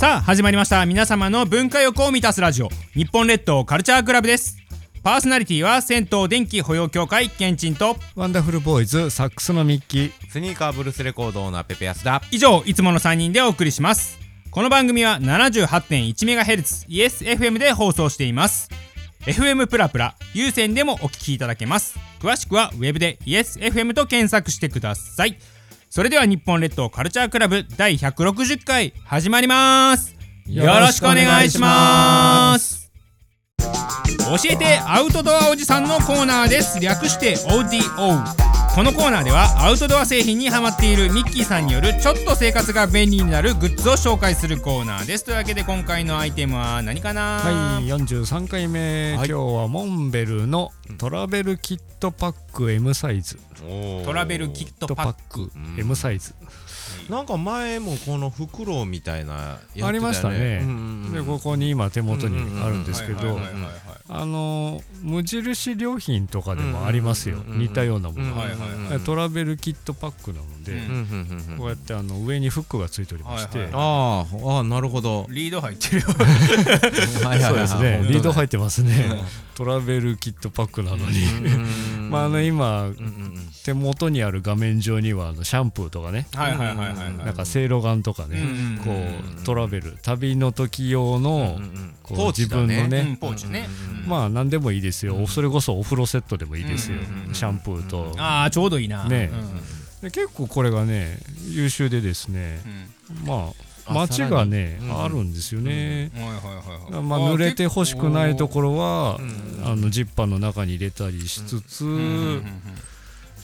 さあ始まりました。皆様の文化欲を満たすラジオ。日本列島カルチャークラブです。パーソナリティは銭湯電気保養協会ケンチンと。ワンダフルボーイズサックスのミッキー。スニーカーブルースレコードオーナーペペヤスだ。以上いつもの3人でお送りします。この番組は 78.1MHz ESFM で放送しています。FM プラプラ有線でもお聞きいただけます。詳しくはウェブで ESFM と検索してくださいそれでは日本列島カルチャークラブ第160回始まります。よろしくお願いします。教えてアウトドアおじさんのコーナーです。略して ODO このコーナーではアウトドア製品にハマっているミッキーさんによるちょっと生活が便利になるグッズを紹介するコーナーです。というわけで今回のアイテムは何かな？はい43回目、はい。今日はモンベルのトラベルキットパック M サイズ。トラベルキットパック。M サイズ。なんか前もこのフクロウみたいなやありましたね。うんうんうん。でここに今手元にあるんですけどあの無印良品とかでもありますよ。うんうんうんうん似たようなものはいはいはいトラベルキットパックなのでうんうんうんうん。うんこうやってあの上にフックがついておりまして。はいはい。あーあーなるほど。リード入ってるよ。そうですね。リード入っってますね。トラベルキットパックなのに。まああの今うんうんうん。手元にある画面上にはあのシャンプーとかね。なんかせいろがんとかね。こうトラベル。旅の時用のこう自分のね。うんポーチね。まあ何でもいいですよ。それこそお風呂セットでもいいですよ。シャンプーと。ああちょうどいいな。ね。結構これがね優秀でですね。まあ街がねうん。あるんですよね。まあ濡れてほしくないところはうんあのジッパーの中に入れたりしつつ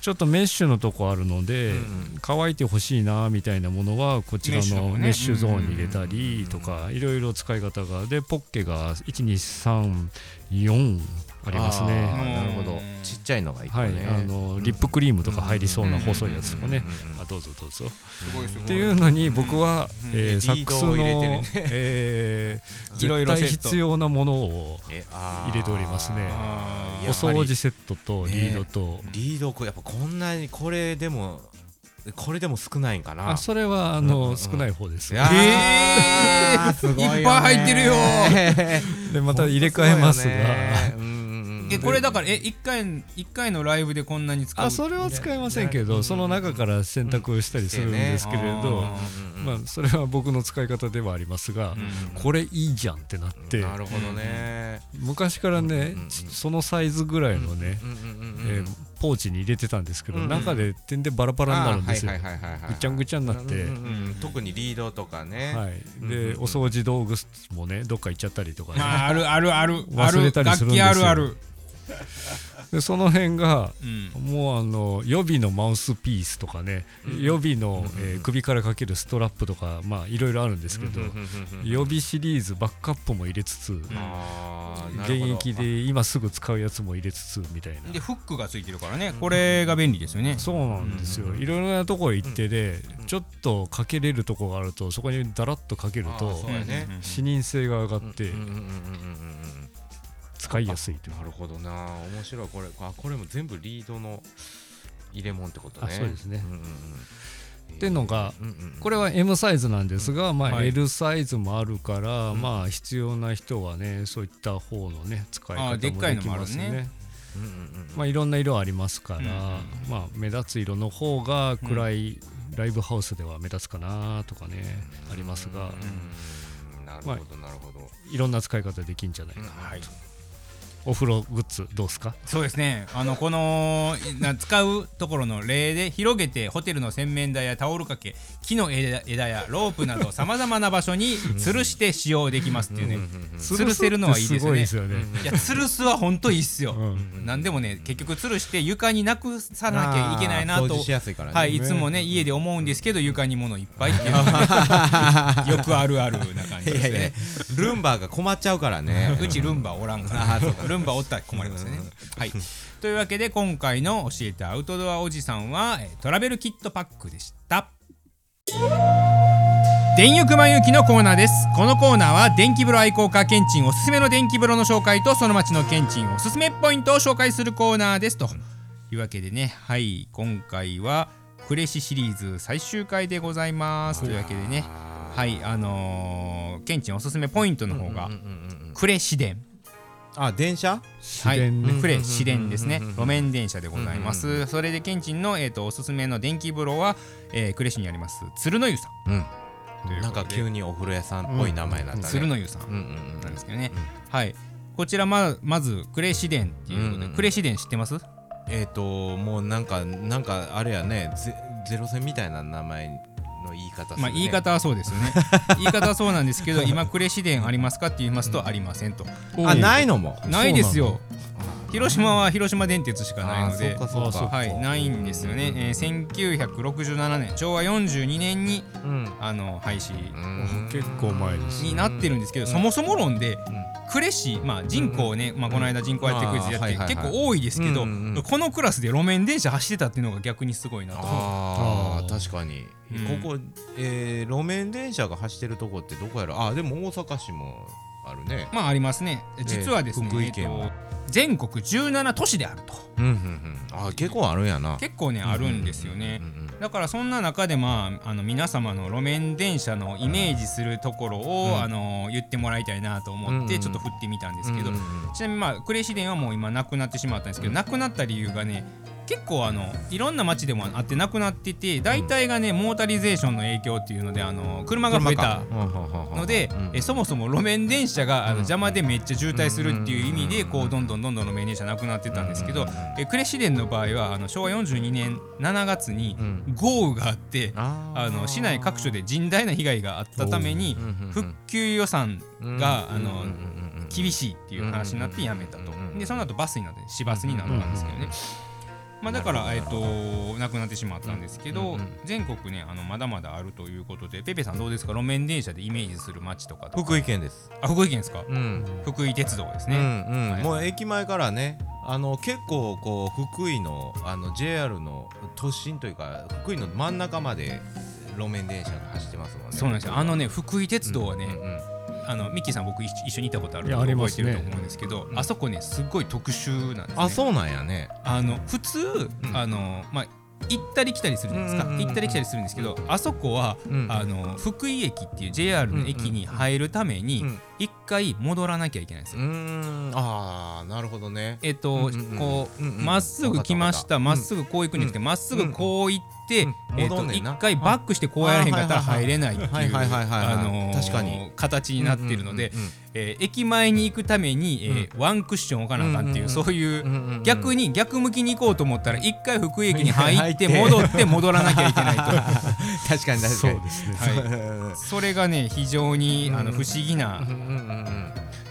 ちょっとメッシュのとこあるのでうん。乾いてほしいなみたいなものはこちらのメッシュゾーンに入れたりとかいろいろ使い方が。でポッケが1234ありますね。なるほど。ちっちゃいのがいいはい。ねあのリップクリームとか入りそうな細いやつとかね。あどうぞどうぞ。すごいすごい。っていうのに僕はうん。えーサックスのね。えーいろいろ絶対必要なものをえあー。入れておりますね。お掃除セットとリードと。リードこうやっぱこんなにこれでもこれでも少ないんかな。あそれはあうん。う少ない方です。えー。すごよね。いっぱい入ってるよ。でまた入れ替えますがえこれだからえ一回一回のライブでこんなに使う？あそれは使えませんけね。どその中から選択したりするんですけれうん。どまあそれは僕の使い方ではありますがうん。これいいじゃんってなって。なるほどね。昔からねそのサイズぐらいのねうん。えーポーチに入れてたんですけどうんうん。中で点でバラバラになるんですよ。ぐちゃんぐちゃになって。うんうんうん特にリードとかね。はい。うんでお掃除道具もねどっか行っちゃったりとかね。まああるあるあるある。忘れたりするんですよ。楽器あるある でその辺がうん。もうあの予備のマウスピースとかね、うん。予備の、うん。えー首からかけるストラップとかまあいろいろあるんですけど、予備シリーズバックアップも入れつつ、現役で今すぐ使うやつも入れつつみたいな。でフックがついてるからね。これが便利ですよね。そうなんですよ、うん。いろいろなところ行ってで、ちょっとかけれるとこがあるとそこにダラッとかけるあと視認性が上がって使いやすいという、なるほどな。面白い。これあこれも全部リードの入れ物ってことね。あそうですね。うんうんうん。っていうのがうんうんこれは M サイズなんですが、まあ、はい。L サイズもあるから、うん。まあ必要な人はねそういった方のね使い方もあできますね。うんうんうんまあいろんな色ありますから、うんまあ目立つ色の方が暗いライブハウスでは目立つかなとかね、ありますが、うんなるほどなるほど。いろんな使い方できんじゃないかな、はいお風呂グッズどうですか？そうですね。あのこのな使うところの例で広げてホテルの洗面台やタオル掛け木の枝枝やロープなどさまざまな場所に吊るして使用できますっていうね。吊るせるのはいいですよね。すごいですよね。いや吊るすは本当いいっすよ、うんなんでもね結局吊るして床になくさなきゃいけないなとあー掃除しやすいからね。はい、いつもね家で思うんですけど床に物いっぱいっていう。よくあるあるな感じですね。いやいやルンバが困っちゃうからね。うちルンバおらんからルンバおったら困りますね。はい。というわけで今回の教えてアウトドアおじさんはえートラベルキットパックでした。電浴満雪のコーナーです。このコーナーは電気風呂愛好家ケンチンおすすめの電気風呂の紹介とその町のケンチンおすすめポイントを紹介するコーナーですと。いうわけでね。はい。今回はクレシシリーズ最終回でございます。というわけでね。はい。あのー、ケンチンおすすめポイントの方がうんうんうんうん呉市電あ電車？はい、電ね。呉市電ですね。うんうんうんうん。路面電車でございまうんうんすそれでケンチンの、えー、とおすすめの電気風呂は、えー、呉市にあります鶴の湯さん。うん。なんか急にお風呂屋さんっぽい名前になったね。鶴の湯さん。うんうんうんなんですけどね、はい。こちらままず呉市電っていうことで、うんうん呉市電知ってます？えっともうなんかなんかあれやね。ゼゼロ戦みたいな名前の言い方ね。まあ言い方はそうですよね。言い方はそうなんですけど今呉市電ありますかって言いますとありませんと。あないのも。ないですよ。広島は広島電鉄しかないので。はいないんですよね、えー、1967年昭和42年にうん。あの廃止。うん。結構前ですになってるんですけど、そもそも論で呉市、まあ、人口ね、まあ、この間人口やってクイズやって、結構多いですけど、うんうんうん。このクラスで路面電車走ってたっていうのが逆にすごいなと。確かに、うん。ここ、えー路面電車が走ってるとこってどこやろ？あでも大阪市もあるね。まあありますね。実はですね、福井県もえーと全国17都市であると。うんうんうん。あ結構あるんやな。結構ねあるんですよねうんうん。うんだからそんな中でまああの皆様の路面電車のイメージするところを、うん。あの言ってもらいたいなと思っうんうんてちょっと振ってみたんですけど、うんうんうんちなみにまあ呉市電はもう今なくなってしまったんですけど、なくなった理由がね結構あのいろんな街でもあってなくなってて大体がねモータリゼーションの影響っていうのであの車が増えたので、えそもそも路面電車があのうん。邪魔でめっちゃ渋滞するっていう意味でこうどんどんどんどん路面電車なくなってたんですけど、え呉市電の場合はあの昭和42年7月にうん。豪雨があってあの市内各所で甚大な被害があったために復旧予算があの厳しいっていう話になってやめたと。でその後バスになって市バスになったんですけどねまあだからえっとなくなってしまったんですけど全国ねあのまだまだあるということでペペさんどうですか？路面電車でイメージする街とか福井県です。あ福井県ですか？うん。福井鉄道ですうねんうん。はいもう駅前からねあの結構こう福井のあの JR の都心というか福井の真ん中まで路面電車が走ってますもんね。そうなんですよ。あのね福井鉄道はねうんうんあのミッキーさん僕一緒一緒にいたことあるのでありますね。覚えてると思うんですけどうん。あそこねすっごい特殊なんですね。あそうなんやね。あの普通、うん。あのまあ行ったり来たりするじゃないですか、うんうんうん行ったり来たりするんですけどあそこは、うん。あの福井駅っていう JR の駅に入るためにうん一回戻らなきゃいけないんですよ。うーん。ああなるほどね。えっと、うんうんうん。こうんうんうまっすぐ来ました。まっすぐこう行くんじゃなくてまっすぐこう行ってうん。えっと一回バックしてこうやらへんかったら入れないっていう形になってるのでうんうんうんえー駅前に行くためにえーワンクッション置かなあかんっていううんうんうんそういううんうんうん逆に逆向きに行こうと思ったら一回福井駅に入って戻って戻らなきゃいけないと。確かに確かに。そうですね。はい。それがね非常にあのうん。不思議なうんうんうんうん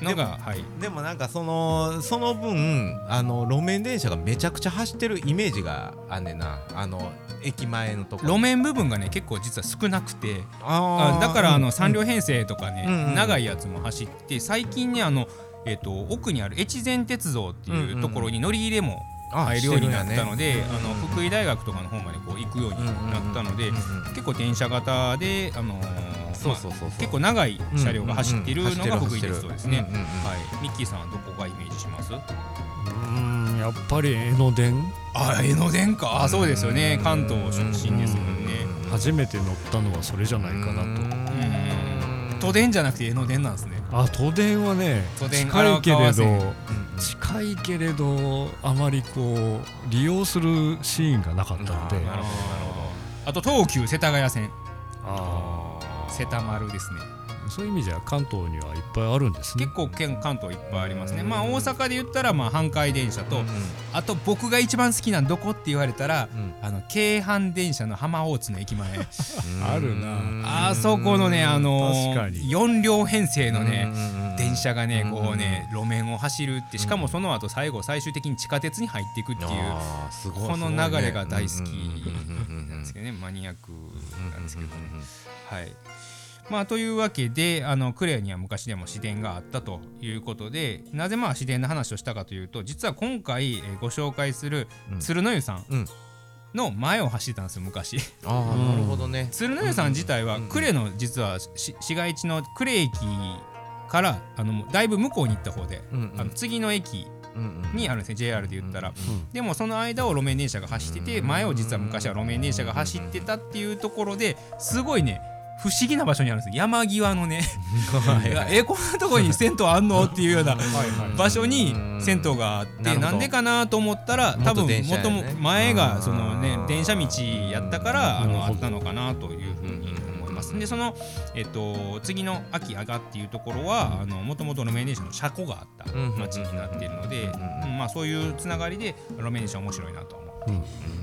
のがはい。でもなんかそのその分あの路面電車がめちゃくちゃ走ってるイメージがあんねんな。あの駅前のところ路面部分がね結構実は少なくて。あだからあのうん3両編成とかね、うんうん長いやつも走って最近ねあの、えっと奥にある越前鉄道っていうところに乗り入れもあ入るようになったので、ね。あの福井大学とかの方までこう行くようになったので、うんうんうん。結構電車型で、あのーそうそうそう結構長い車両が走っているのが福井鉄道ですね。ミッキーさんはどこがイメージします？うんやっぱり江ノ電。あ江ノ電か。あそうですよね。関東出身ですもんね。初めて乗ったのはそれじゃないかなと。うん。都電じゃなくて江ノ電なんですね。あ都電はね都電近いけれど近いけれどあまりこう利用するシーンがなかったので。なるほどなるほあと東急世田谷線。あ瀬田丸ですね。ーそういう意味じゃ関東にはいっぱいあるんですね。結構県関東いっぱいありますね。まあ大阪で言ったらまあ阪海電車と、うん。あと僕が一番好きなどこって言われたら、うん。あの京阪電車の浜大津の駅前。あるな。あそこのねあの確かに。4両編成のねね電車がねうんこうね路面を走るってしかもその後最後最終的に地下鉄に入っていくっていうあーすごいこの流れが大好きなんですけどねマニアックなんですけどね。はいまあというわけであのクレアには昔でも市電があったということでなぜまあ市電の話をしたかというと実は今回えーご紹介するうん。鶴の湯さんうん。の前を走ってたんですよ昔。ああなるほどね。鶴の湯さん自体はうん呉の実はし市街地の呉駅からあのだいぶ向こうに行った方で、うんうん。あの次の駅うんうん。にあるんですね JR で言ったら、うんでもその間を路面電車が走ってて前を実は昔は路面電車が走ってたっていうところですごいね不思議な場所にあるんです。山際のね。えこんなとこに銭湯あんの？っていうような場所に銭湯があってなんでかなと思ったら多分もやね。前がそのね電車道やったからあのあったのかなというふうに思います。でそのえっと次の秋阿賀っていうところはあのもともと路面電車の車庫があったうん町になっているのでまあそういうつながりで路面電車面白いなと思うう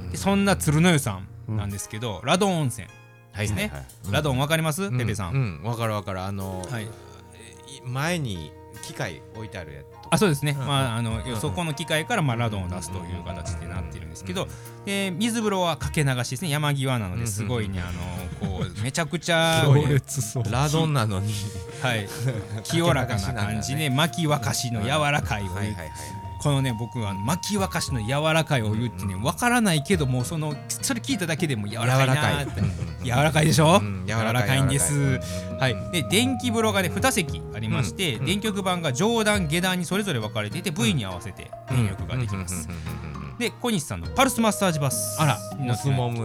んでそんな鶴の湯さんなんですけどラドン温泉。はいですねラドンわかります？ペペさうん。んわかるわかる。あのはい。い前に機械置いてあるやつあそうですね、うん。まああのうん。そこの機械からまあラドンを出すという形になっているんですけど、で水風呂はかけ流しですね。山際なのうんですごいね。あのこうめちゃくちゃ、ラドンなのに。はい、清らかな感じで巻き沸かしの柔らかいお湯、はいはいはいこのね僕は巻き沸かしの柔らかいお湯ってねわからないけどもそのそれ聞いただけでも柔らかい。なーって柔らかいでしょ、うん柔らかいんです。はい、で電気風呂がね2席ありまして、うん電極板が上段下段にそれぞれ分かれていて部位に合わせて電力ができます、で小西さんのパルスマッサージバス。あら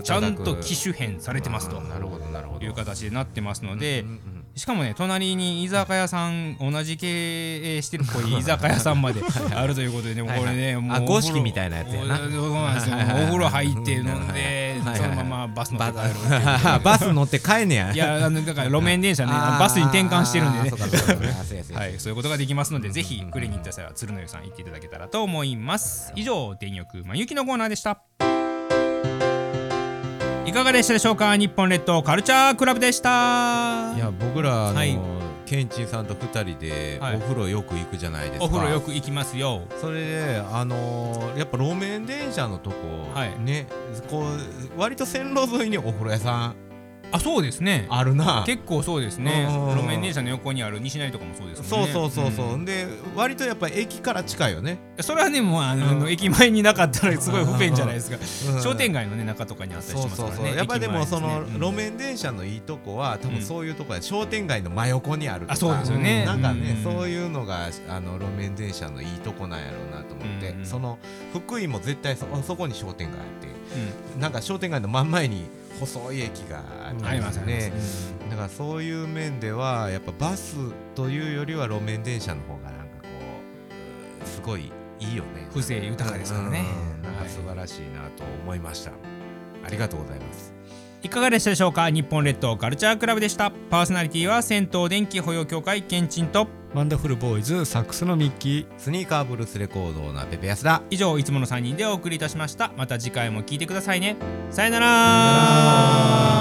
ちゃんと機種変されてますと。なるほどなるほど。いう形でなってますので、うんうんしかもね隣に居酒屋さん同じ経営してるっぽい居酒屋さんまで あるということでこれねもうあ五色みたいなやつやな。そうなんですよ。お風呂入って飲んでそのままバス乗ってバ バス乗って帰んねや。いやあのだから路面電車ねバスに転換してるんでね。はい、そういうことができますので、ぜひクレに行った際は鶴の湯さん行っていただけたらと思います。以上、電力まゆきのコーナーでした。いかがでしたでしょうか？日本列島カルチャークラブでした。いや僕らあの、はい。ケンチンさんと二人ではい。お風呂よく行くじゃないですか、お風呂よく行きますよ。それであのーやっぱ路面電車のとこ、はい。ねこう割と線路沿いにお風呂屋さんあそうですね。あるな。結構そうですね。うん。路面電車の横にある西成とかもそうですもんそうねそうそうそう、ん。で割とやっぱ駅から近いよね、それはねもうあの、うん。駅前になかったらすごい不便じゃないですか、うん。商店街のね中とかにあったりしますからね。そうそうやっぱでもその路面電車のいいとこは多うん。分そういうとこや商店街の真横にあるとかあそうですよね。なんかねうん。そういうのがあの路面電車のいいとこなんやろうなと思ってうん。その福井も絶対そそこに商店街あってうん。なんか商店街の真ん前に細い駅がありますありますねだからそういう面ではやっぱバスというよりは路面電車の方がなんかこううんすごいいいよね。風情豊かですからね。うんなんか素晴らしいなと思いました。ありがとうございますいかがでしたでしょうか？日本列島カルチャークラブでした。パーソナリティは銭湯電気保養協会ケンチンと。ワンダフルボーイズサックスのミッキー。スニーカーブルースレコードなペペヤスだ以上いつもの3人でお送りいたしました。また次回も聞いてくださいね。さよなさよなら